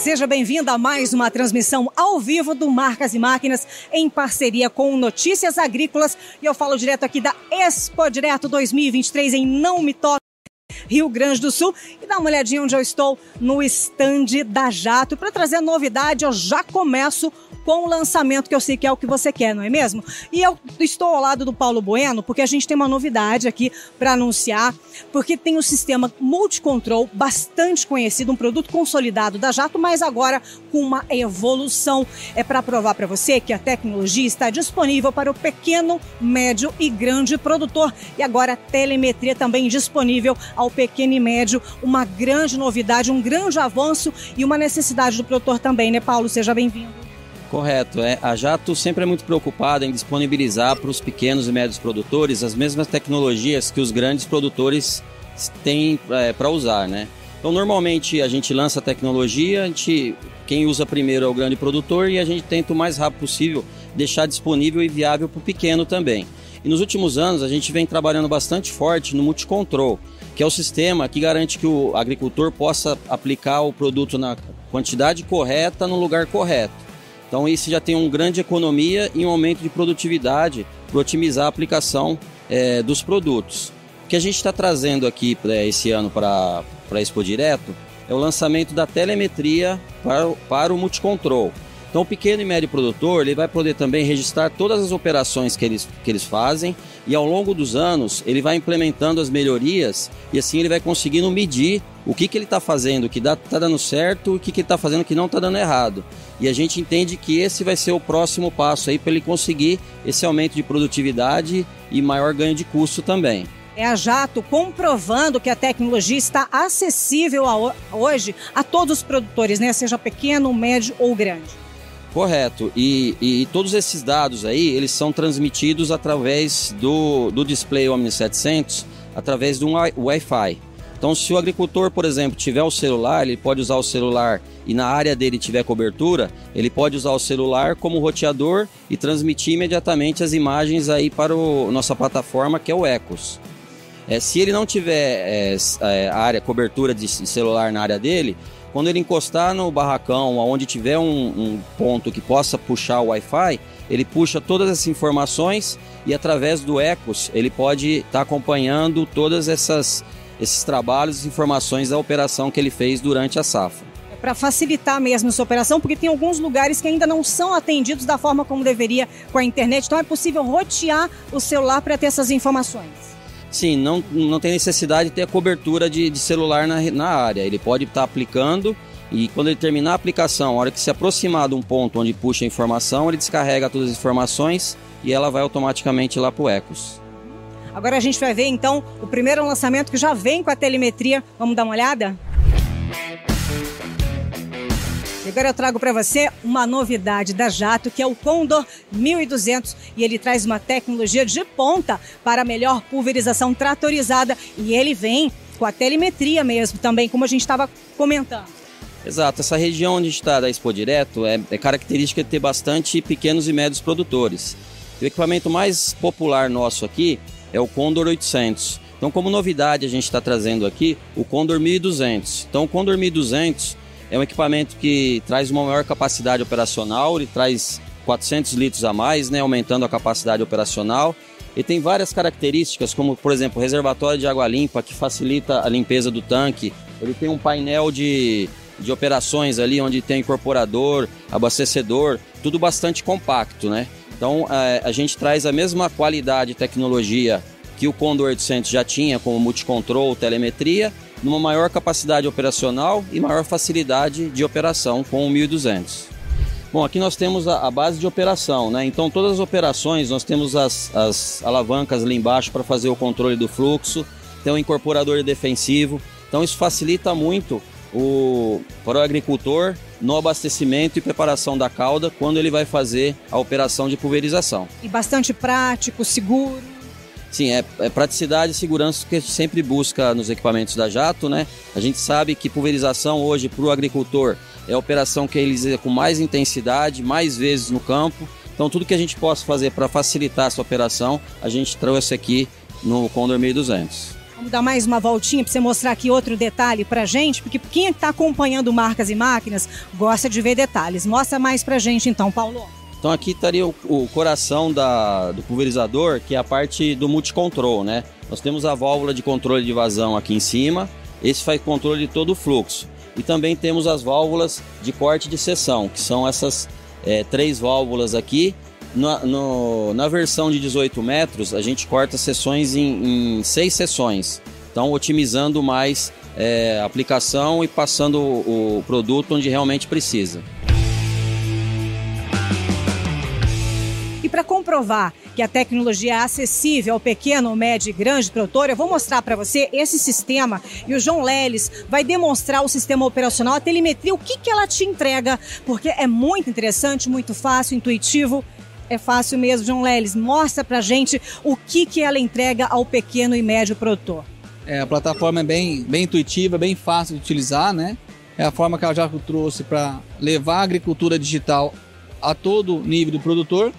Seja bem-vindo a mais uma transmissão ao vivo do Marcas e Máquinas em parceria com Notícias Agrícolas. E eu falo direto aqui da Expo Direto 2023 em Não Me Toque. Rio Grande do Sul e dá uma olhadinha onde eu estou no estande da Jato. Para trazer novidade, eu já começo com o lançamento, que eu sei que é o que você quer, não é mesmo? E eu estou ao lado do Paulo Bueno, porque a gente tem uma novidade aqui para anunciar, porque tem o um sistema Multicontrol, bastante conhecido, um produto consolidado da Jato, mas agora com uma evolução. É para provar para você que a tecnologia está disponível para o pequeno, médio e grande produtor. E agora a telemetria também disponível ao pequeno e médio, uma grande novidade, um grande avanço e uma necessidade do produtor também, né, Paulo? Seja bem-vindo. Correto. É, a Jato sempre é muito preocupada em disponibilizar para os pequenos e médios produtores as mesmas tecnologias que os grandes produtores têm é, para usar, né? Então, normalmente a gente lança a tecnologia, a gente, quem usa primeiro é o grande produtor e a gente tenta o mais rápido possível deixar disponível e viável para o pequeno também. E nos últimos anos a gente vem trabalhando bastante forte no multicontrol, que é o sistema que garante que o agricultor possa aplicar o produto na quantidade correta no lugar correto. Então isso já tem uma grande economia e um aumento de produtividade para otimizar a aplicação é, dos produtos. O que a gente está trazendo aqui para esse ano para a Expo Direto é o lançamento da telemetria para, para o multicontrol. Então, o pequeno e médio produtor ele vai poder também registrar todas as operações que eles, que eles fazem e ao longo dos anos ele vai implementando as melhorias e assim ele vai conseguindo medir o que, que ele está fazendo que está dando certo e o que, que ele está fazendo que não está dando errado. E a gente entende que esse vai ser o próximo passo aí para ele conseguir esse aumento de produtividade e maior ganho de custo também. É a Jato comprovando que a tecnologia está acessível a, hoje a todos os produtores, né? seja pequeno, médio ou grande. Correto. E, e, todos esses dados aí, eles são transmitidos através do, do display Omni 700, através de um Wi-Fi. Então, se o agricultor, por exemplo, tiver o celular, ele pode usar o celular e na área dele tiver cobertura, ele pode usar o celular como roteador e transmitir imediatamente as imagens aí para a nossa plataforma que é o Ecos. É, se ele não tiver é, é, área cobertura de celular na área dele, quando ele encostar no barracão, onde tiver um, um ponto que possa puxar o Wi-Fi, ele puxa todas essas informações e através do Ecos ele pode estar tá acompanhando todas essas esses trabalhos e informações da operação que ele fez durante a safra. É para facilitar mesmo essa operação, porque tem alguns lugares que ainda não são atendidos da forma como deveria com a internet, então é possível rotear o celular para ter essas informações. Sim, não, não tem necessidade de ter a cobertura de, de celular na, na área. Ele pode estar tá aplicando e quando ele terminar a aplicação, a hora que se aproximar de um ponto onde puxa a informação, ele descarrega todas as informações e ela vai automaticamente lá para o Ecos. Agora a gente vai ver então o primeiro lançamento que já vem com a telemetria. Vamos dar uma olhada? Agora eu trago para você uma novidade da Jato, que é o Condor 1200, e ele traz uma tecnologia de ponta para melhor pulverização tratorizada, e ele vem com a telemetria mesmo, também, como a gente estava comentando. Exato, essa região onde está da Expo Direto é, é característica de ter bastante pequenos e médios produtores. O equipamento mais popular nosso aqui é o Condor 800. Então, como novidade, a gente está trazendo aqui o Condor 1200. Então, o Condor 1200 é um equipamento que traz uma maior capacidade operacional, ele traz 400 litros a mais, né, aumentando a capacidade operacional. E tem várias características, como por exemplo, reservatório de água limpa, que facilita a limpeza do tanque. Ele tem um painel de, de operações ali, onde tem incorporador, abastecedor, tudo bastante compacto, né? Então é, a gente traz a mesma qualidade e tecnologia que o Condor 800 já tinha, como multicontrol, telemetria, numa maior capacidade operacional e maior facilidade de operação com o 1200. Bom, aqui nós temos a, base de operação, né? Então todas as operações nós temos as, as alavancas ali embaixo para fazer o controle do fluxo, tem um incorporador defensivo, então isso facilita muito o, para o agricultor no abastecimento e preparação da cauda quando ele vai fazer a operação de pulverização. E bastante prático, seguro. Sim, é, é, praticidade e segurança que a gente sempre busca nos equipamentos da Jato, né? A gente sabe que pulverização hoje para o agricultor é a operação que ele executa com mais intensidade, mais vezes no campo. Então, tudo que a gente possa fazer para facilitar essa operação, a gente trouxe aqui no Condor 1200. Vamos dar mais uma voltinha para você mostrar aqui outro detalhe para gente, porque quem está acompanhando marcas e máquinas gosta de ver detalhes. Mostra mais para gente então, Paulo. Então aqui estaria o, o coração da, do pulverizador, que é a parte do multicontrol, né? Nós temos a válvula de controle de vazão aqui em cima, esse faz controle de todo o fluxo. E também temos as válvulas de corte de seção, que são essas é, três válvulas aqui, na, no, na versão de 18 metros, a gente corta sessões em, em seis sessões. Então, otimizando mais é, aplicação e passando o, o produto onde realmente precisa. Para comprovar que a tecnologia é acessível ao pequeno, médio e grande produtor, eu vou mostrar para você esse sistema e o João Leles vai demonstrar o sistema operacional, a telemetria, o que, que ela te entrega, porque é muito interessante, muito fácil, intuitivo é fácil mesmo, João Leles. Mostra pra gente o que, que ela entrega ao pequeno e médio produtor. É, a plataforma é bem, bem intuitiva, bem fácil de utilizar, né? É a forma que a Jaco trouxe para levar a agricultura digital a todo nível do produtor.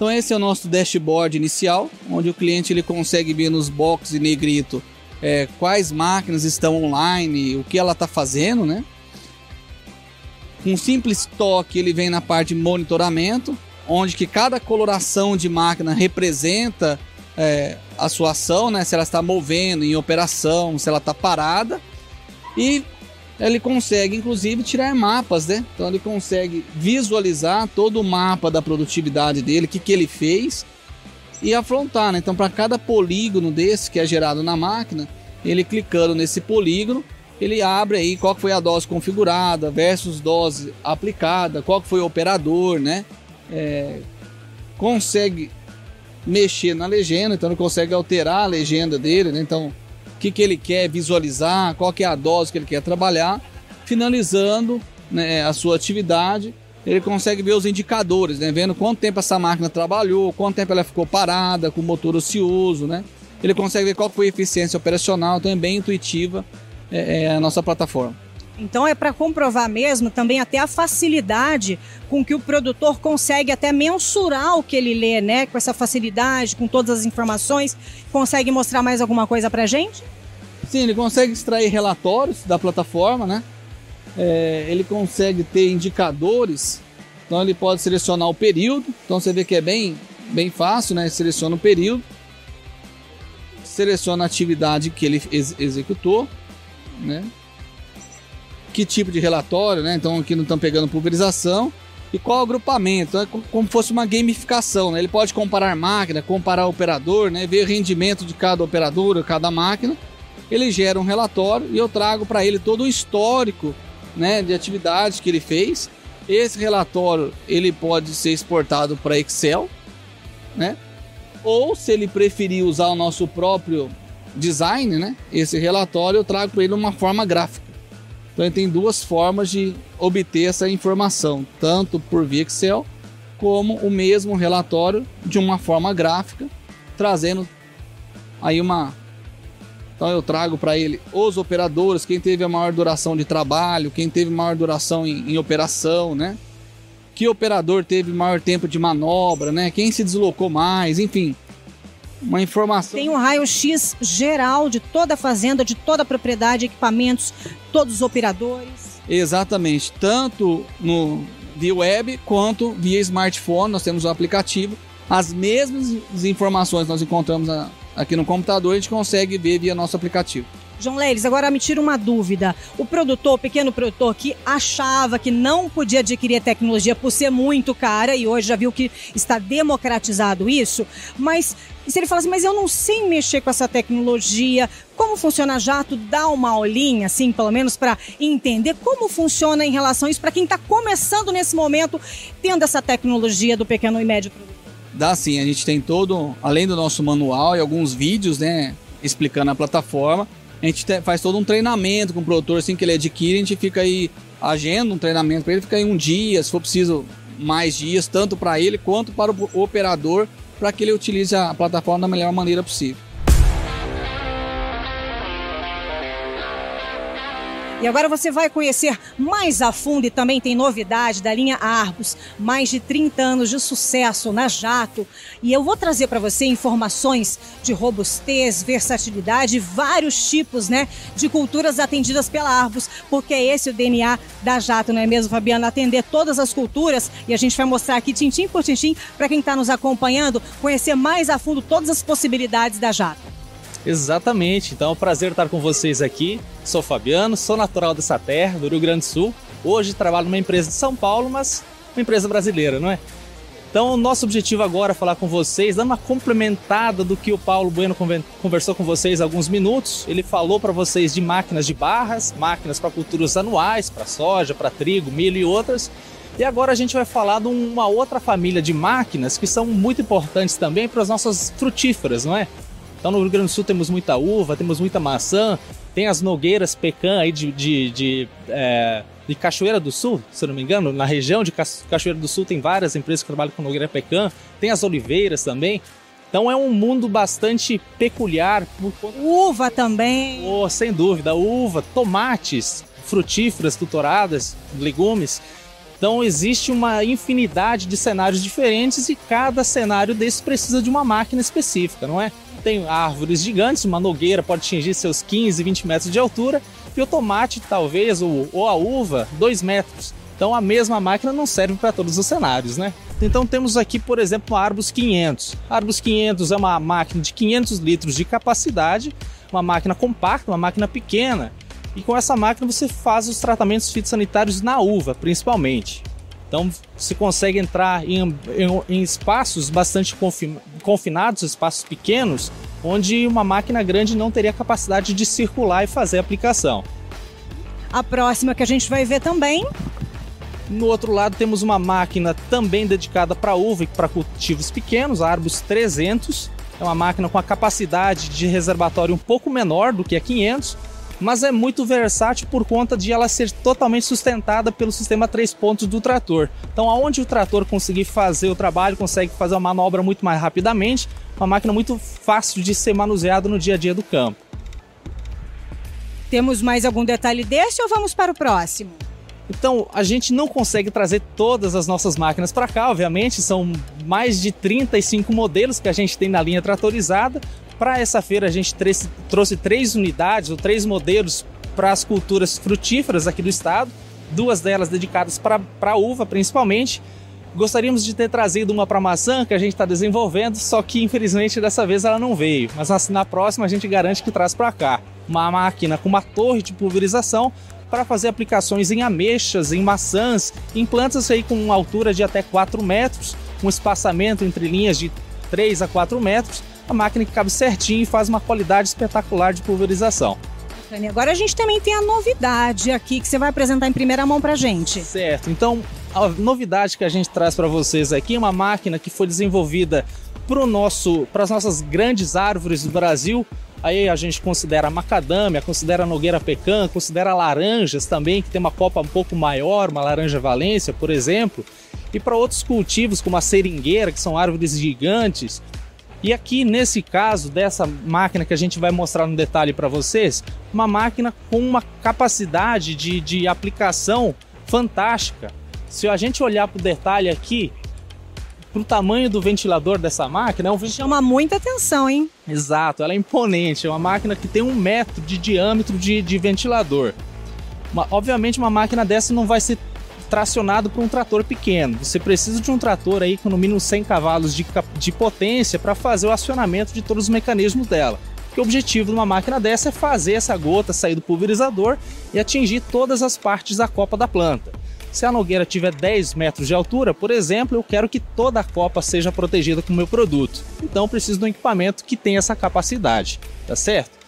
Então esse é o nosso dashboard inicial, onde o cliente ele consegue ver nos boxes e negrito é, quais máquinas estão online, o que ela está fazendo, né? Um simples toque ele vem na parte de monitoramento, onde que cada coloração de máquina representa é, a sua ação, né? Se ela está movendo em operação, se ela está parada. E ele consegue, inclusive, tirar mapas, né? Então ele consegue visualizar todo o mapa da produtividade dele, o que, que ele fez e afrontar, né? Então, para cada polígono desse que é gerado na máquina, ele clicando nesse polígono, ele abre aí qual foi a dose configurada versus dose aplicada, qual foi o operador, né? é, consegue mexer na legenda, então ele consegue alterar a legenda dele, né? então que, que ele quer visualizar, qual que é a dose que ele quer trabalhar, finalizando né, a sua atividade, ele consegue ver os indicadores, né? vendo quanto tempo essa máquina trabalhou, quanto tempo ela ficou parada, com o motor ocioso, né? ele consegue ver qual foi a eficiência operacional, então é bem intuitiva é, é a nossa plataforma. Então é para comprovar mesmo também até a facilidade com que o produtor consegue até mensurar o que ele lê, né? Com essa facilidade, com todas as informações. Consegue mostrar mais alguma coisa para gente? Sim, ele consegue extrair relatórios da plataforma, né? É, ele consegue ter indicadores, então ele pode selecionar o período. Então você vê que é bem, bem fácil, né? Seleciona o período, seleciona a atividade que ele ex executou, né? Que tipo de relatório, né? Então aqui não estão pegando pulverização e qual agrupamento, é como fosse uma gamificação, né? Ele pode comparar máquina, comparar operador, né? Ver o rendimento de cada operador, cada máquina. Ele gera um relatório e eu trago para ele todo o histórico, né? De atividades que ele fez. Esse relatório ele pode ser exportado para Excel, né? Ou se ele preferir usar o nosso próprio design, né? Esse relatório eu trago para ele uma forma gráfica. Então ele tem duas formas de obter essa informação, tanto por via Excel, como o mesmo relatório de uma forma gráfica, trazendo aí uma. Então eu trago para ele os operadores, quem teve a maior duração de trabalho, quem teve maior duração em, em operação, né? Que operador teve maior tempo de manobra, né? Quem se deslocou mais, enfim uma informação. Tem um raio-x geral de toda a fazenda, de toda a propriedade, equipamentos, todos os operadores. Exatamente, tanto no via web quanto via smartphone, nós temos o aplicativo. As mesmas informações nós encontramos aqui no computador, a gente consegue ver via nosso aplicativo. João Leires, agora me tira uma dúvida. O produtor, o pequeno produtor que achava que não podia adquirir a tecnologia por ser muito cara, e hoje já viu que está democratizado isso, mas se ele fala assim, mas eu não sei mexer com essa tecnologia, como funciona Jato? Dá uma aulinha, assim, pelo menos para entender como funciona em relação a isso, para quem está começando nesse momento, tendo essa tecnologia do pequeno e médio produtor. Dá sim, a gente tem todo, além do nosso manual e alguns vídeos, né, explicando a plataforma, a gente faz todo um treinamento com o produtor, assim que ele adquire, a gente fica aí agenda um treinamento para ele, fica aí um dia, se for preciso mais dias, tanto para ele quanto para o operador, para que ele utilize a plataforma da melhor maneira possível. E agora você vai conhecer mais a fundo e também tem novidade da linha Argos, mais de 30 anos de sucesso na Jato. E eu vou trazer para você informações de robustez, versatilidade, vários tipos, né, de culturas atendidas pela Argos, porque é esse o DNA da Jato, não é mesmo, Fabiana? Atender todas as culturas e a gente vai mostrar aqui tintim por tintim para quem está nos acompanhando, conhecer mais a fundo todas as possibilidades da Jato. Exatamente, então é um prazer estar com vocês aqui. Sou Fabiano, sou natural dessa terra, do Rio Grande do Sul. Hoje trabalho numa empresa de São Paulo, mas uma empresa brasileira, não é? Então, nosso objetivo agora é falar com vocês, dando uma complementada do que o Paulo Bueno conversou com vocês há alguns minutos. Ele falou para vocês de máquinas de barras, máquinas para culturas anuais, para soja, para trigo, milho e outras. E agora a gente vai falar de uma outra família de máquinas que são muito importantes também para as nossas frutíferas, não é? Então no Rio Grande do Sul temos muita uva, temos muita maçã, tem as nogueiras pecan aí de, de, de, é, de Cachoeira do Sul, se eu não me engano, na região de Cachoeira do Sul tem várias empresas que trabalham com nogueira pecan, tem as oliveiras também. Então é um mundo bastante peculiar. Uva também. Oh, sem dúvida, uva, tomates, frutíferas, tutoradas, legumes. Então existe uma infinidade de cenários diferentes e cada cenário desse precisa de uma máquina específica, não é? Tem árvores gigantes, uma nogueira pode atingir seus 15, 20 metros de altura, e o tomate, talvez, ou, ou a uva, 2 metros. Então a mesma máquina não serve para todos os cenários, né? Então temos aqui, por exemplo, a Arbus 500. A Arbus 500 é uma máquina de 500 litros de capacidade, uma máquina compacta, uma máquina pequena. E com essa máquina você faz os tratamentos fitossanitários na uva, principalmente. Então você consegue entrar em, em, em espaços bastante confinados, espaços pequenos, onde uma máquina grande não teria capacidade de circular e fazer a aplicação. A próxima que a gente vai ver também. No outro lado temos uma máquina também dedicada para uva e para cultivos pequenos, a Arbus 300. É uma máquina com a capacidade de reservatório um pouco menor do que a 500, mas é muito versátil por conta de ela ser totalmente sustentada pelo sistema três pontos do trator. Então, aonde o trator conseguir fazer o trabalho, consegue fazer uma manobra muito mais rapidamente, uma máquina muito fácil de ser manuseada no dia a dia do campo. Temos mais algum detalhe desse ou vamos para o próximo? Então, a gente não consegue trazer todas as nossas máquinas para cá, obviamente, são mais de 35 modelos que a gente tem na linha tratorizada, para essa feira a gente trouxe três unidades ou três modelos para as culturas frutíferas aqui do estado, duas delas dedicadas para uva principalmente. Gostaríamos de ter trazido uma para maçã que a gente está desenvolvendo, só que infelizmente dessa vez ela não veio. Mas na próxima a gente garante que traz para cá uma máquina com uma torre de pulverização para fazer aplicações em ameixas, em maçãs, em plantas aí com uma altura de até 4 metros, um espaçamento entre linhas de 3 a 4 metros a máquina que cabe certinho e faz uma qualidade espetacular de pulverização. Agora a gente também tem a novidade aqui que você vai apresentar em primeira mão para gente. Certo. Então, a novidade que a gente traz para vocês aqui é uma máquina que foi desenvolvida para nosso, as nossas grandes árvores do Brasil. Aí a gente considera macadâmia, considera nogueira pecan, considera laranjas também, que tem uma copa um pouco maior, uma laranja valência, por exemplo. E para outros cultivos, como a seringueira, que são árvores gigantes, e aqui nesse caso dessa máquina que a gente vai mostrar no detalhe para vocês, uma máquina com uma capacidade de, de aplicação fantástica. Se a gente olhar para o detalhe aqui, para o tamanho do ventilador dessa máquina, é um ventilador... chama muita atenção, hein? Exato, ela é imponente, é uma máquina que tem um metro de diâmetro de, de ventilador. Uma, obviamente, uma máquina dessa não vai ser tracionado por um trator pequeno. Você precisa de um trator aí com no mínimo 100 cavalos de, de potência para fazer o acionamento de todos os mecanismos dela. Porque o objetivo de uma máquina dessa é fazer essa gota sair do pulverizador e atingir todas as partes da copa da planta. Se a nogueira tiver 10 metros de altura, por exemplo, eu quero que toda a copa seja protegida com o meu produto. Então preciso de um equipamento que tenha essa capacidade, tá certo?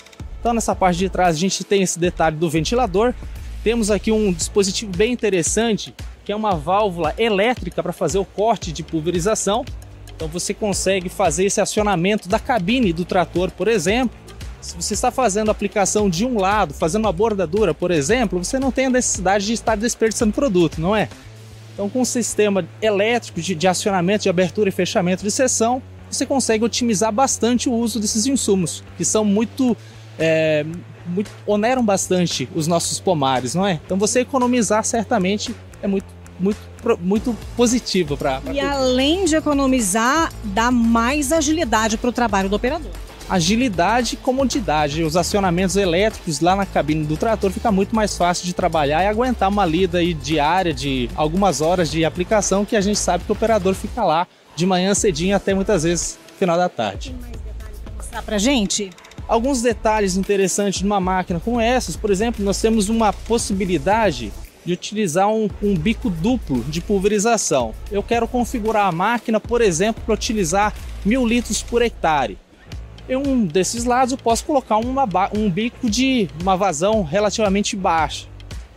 Então nessa parte de trás a gente tem esse detalhe do ventilador, temos aqui um dispositivo bem interessante, que é uma válvula elétrica para fazer o corte de pulverização. Então você consegue fazer esse acionamento da cabine do trator, por exemplo. Se você está fazendo aplicação de um lado, fazendo uma bordadura, por exemplo, você não tem a necessidade de estar desperdiçando produto, não é? Então, com um sistema elétrico de, de acionamento, de abertura e fechamento de seção, você consegue otimizar bastante o uso desses insumos, que são muito é, muito, oneram bastante os nossos pomares, não é? Então você economizar certamente é muito muito, muito positivo para. E além de economizar, dá mais agilidade para o trabalho do operador. Agilidade e comodidade. Os acionamentos elétricos lá na cabine do trator fica muito mais fácil de trabalhar e aguentar uma lida aí diária de algumas horas de aplicação que a gente sabe que o operador fica lá de manhã cedinho até muitas vezes final da tarde. Tem mais detalhes para mostrar para gente? Alguns detalhes interessantes numa máquina como essas, por exemplo, nós temos uma possibilidade de utilizar um, um, bico duplo de pulverização. Eu quero configurar a máquina, por exemplo, para utilizar mil litros por hectare. Em um desses lados eu posso colocar uma, um bico de uma vazão relativamente baixa.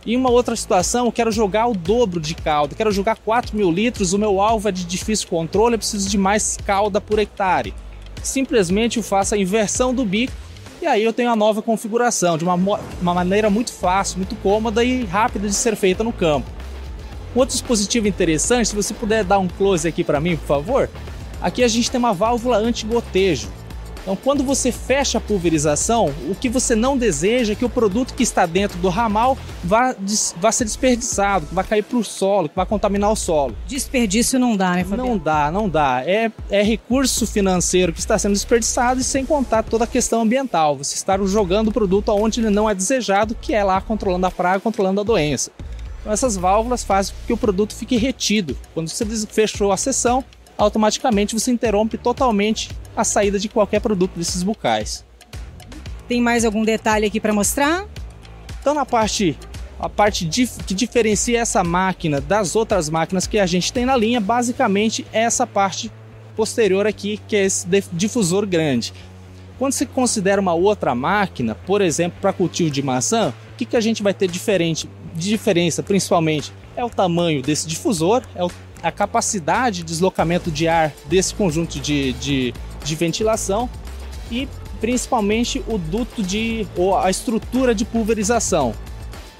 Em uma outra situação, eu quero jogar o dobro de calda, quero jogar 4 mil litros, o meu alvo é de difícil controle, eu preciso de mais calda por hectare. Simplesmente eu faço a inversão do bico e aí eu tenho a nova configuração de uma, uma maneira muito fácil, muito cômoda e rápida de ser feita no campo. Um outro dispositivo interessante, se você puder dar um close aqui para mim, por favor. Aqui a gente tem uma válvula anti-gotejo. Então, quando você fecha a pulverização, o que você não deseja é que o produto que está dentro do ramal vá, vá ser desperdiçado, que vá cair para o solo, que vá contaminar o solo. Desperdício não dá, né, Fabiano? Não dá, não dá. É, é recurso financeiro que está sendo desperdiçado e sem contar toda a questão ambiental. Você está jogando o produto aonde ele não é desejado, que é lá controlando a praga, controlando a doença. Então, essas válvulas fazem com que o produto fique retido. Quando você fechou a sessão, automaticamente você interrompe totalmente a saída de qualquer produto desses bucais. Tem mais algum detalhe aqui para mostrar? Então na parte a parte dif que diferencia essa máquina das outras máquinas que a gente tem na linha, basicamente é essa parte posterior aqui, que é esse difusor grande. Quando se considera uma outra máquina, por exemplo, para cultivo de maçã, o que, que a gente vai ter diferente, de diferença principalmente é o tamanho desse difusor, é a capacidade de deslocamento de ar desse conjunto de, de de ventilação e principalmente o duto de ou a estrutura de pulverização.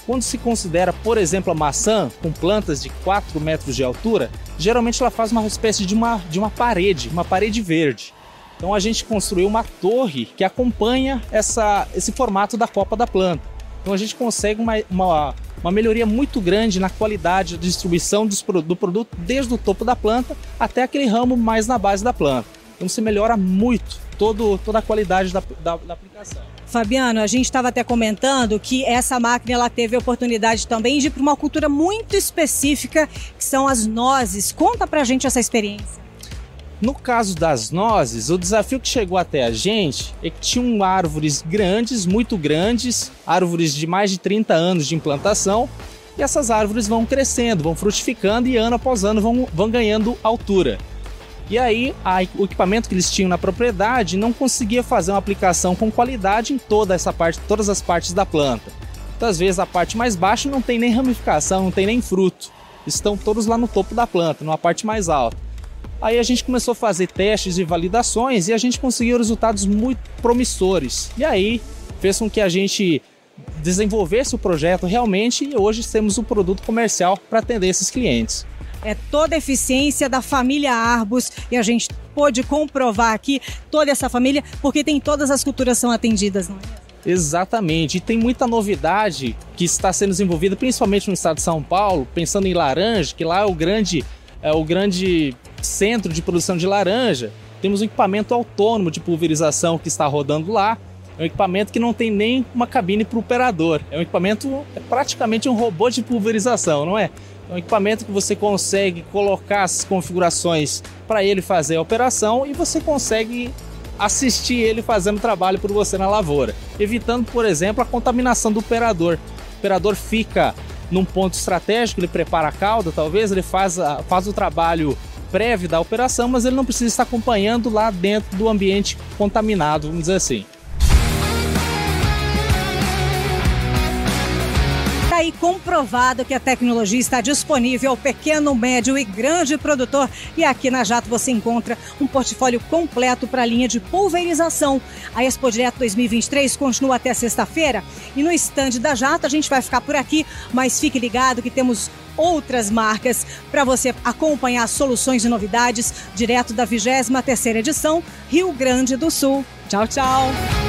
Quando se considera, por exemplo, a maçã com plantas de 4 metros de altura, geralmente ela faz uma espécie de uma, de uma parede, uma parede verde. Então a gente construiu uma torre que acompanha essa, esse formato da copa da planta. Então a gente consegue uma, uma, uma melhoria muito grande na qualidade de distribuição do produto desde o topo da planta até aquele ramo mais na base da planta. Então você melhora muito todo, toda a qualidade da, da, da aplicação. Fabiano, a gente estava até comentando que essa máquina ela teve a oportunidade também de ir para uma cultura muito específica, que são as nozes. Conta para a gente essa experiência. No caso das nozes, o desafio que chegou até a gente é que tinham árvores grandes, muito grandes, árvores de mais de 30 anos de implantação, e essas árvores vão crescendo, vão frutificando e ano após ano vão, vão ganhando altura. E aí, a, o equipamento que eles tinham na propriedade não conseguia fazer uma aplicação com qualidade em toda essa parte, todas as partes da planta. Muitas vezes a parte mais baixa não tem nem ramificação, não tem nem fruto. Estão todos lá no topo da planta, numa parte mais alta. Aí a gente começou a fazer testes e validações e a gente conseguiu resultados muito promissores. E aí fez com que a gente desenvolvesse o projeto realmente e hoje temos um produto comercial para atender esses clientes é toda a eficiência da família Arbus e a gente pôde comprovar aqui toda essa família, porque tem todas as culturas são atendidas, não é? Exatamente, e tem muita novidade que está sendo desenvolvida, principalmente no estado de São Paulo, pensando em laranja, que lá é o grande, é o grande centro de produção de laranja. Temos um equipamento autônomo de pulverização que está rodando lá. É um equipamento que não tem nem uma cabine para o operador. É um equipamento, é praticamente um robô de pulverização, não é? É um equipamento que você consegue colocar as configurações para ele fazer a operação e você consegue assistir ele fazendo trabalho por você na lavoura, evitando, por exemplo, a contaminação do operador. O operador fica num ponto estratégico, ele prepara a cauda, talvez ele faz, faz o trabalho prévio da operação, mas ele não precisa estar acompanhando lá dentro do ambiente contaminado, vamos dizer assim. Aí comprovado que a tecnologia está disponível ao pequeno, médio e grande produtor. E aqui na Jato você encontra um portfólio completo para a linha de pulverização. A Expo Direto 2023 continua até sexta-feira. E no estande da Jato a gente vai ficar por aqui, mas fique ligado que temos outras marcas para você acompanhar soluções e novidades direto da 23ª edição Rio Grande do Sul. Tchau, tchau!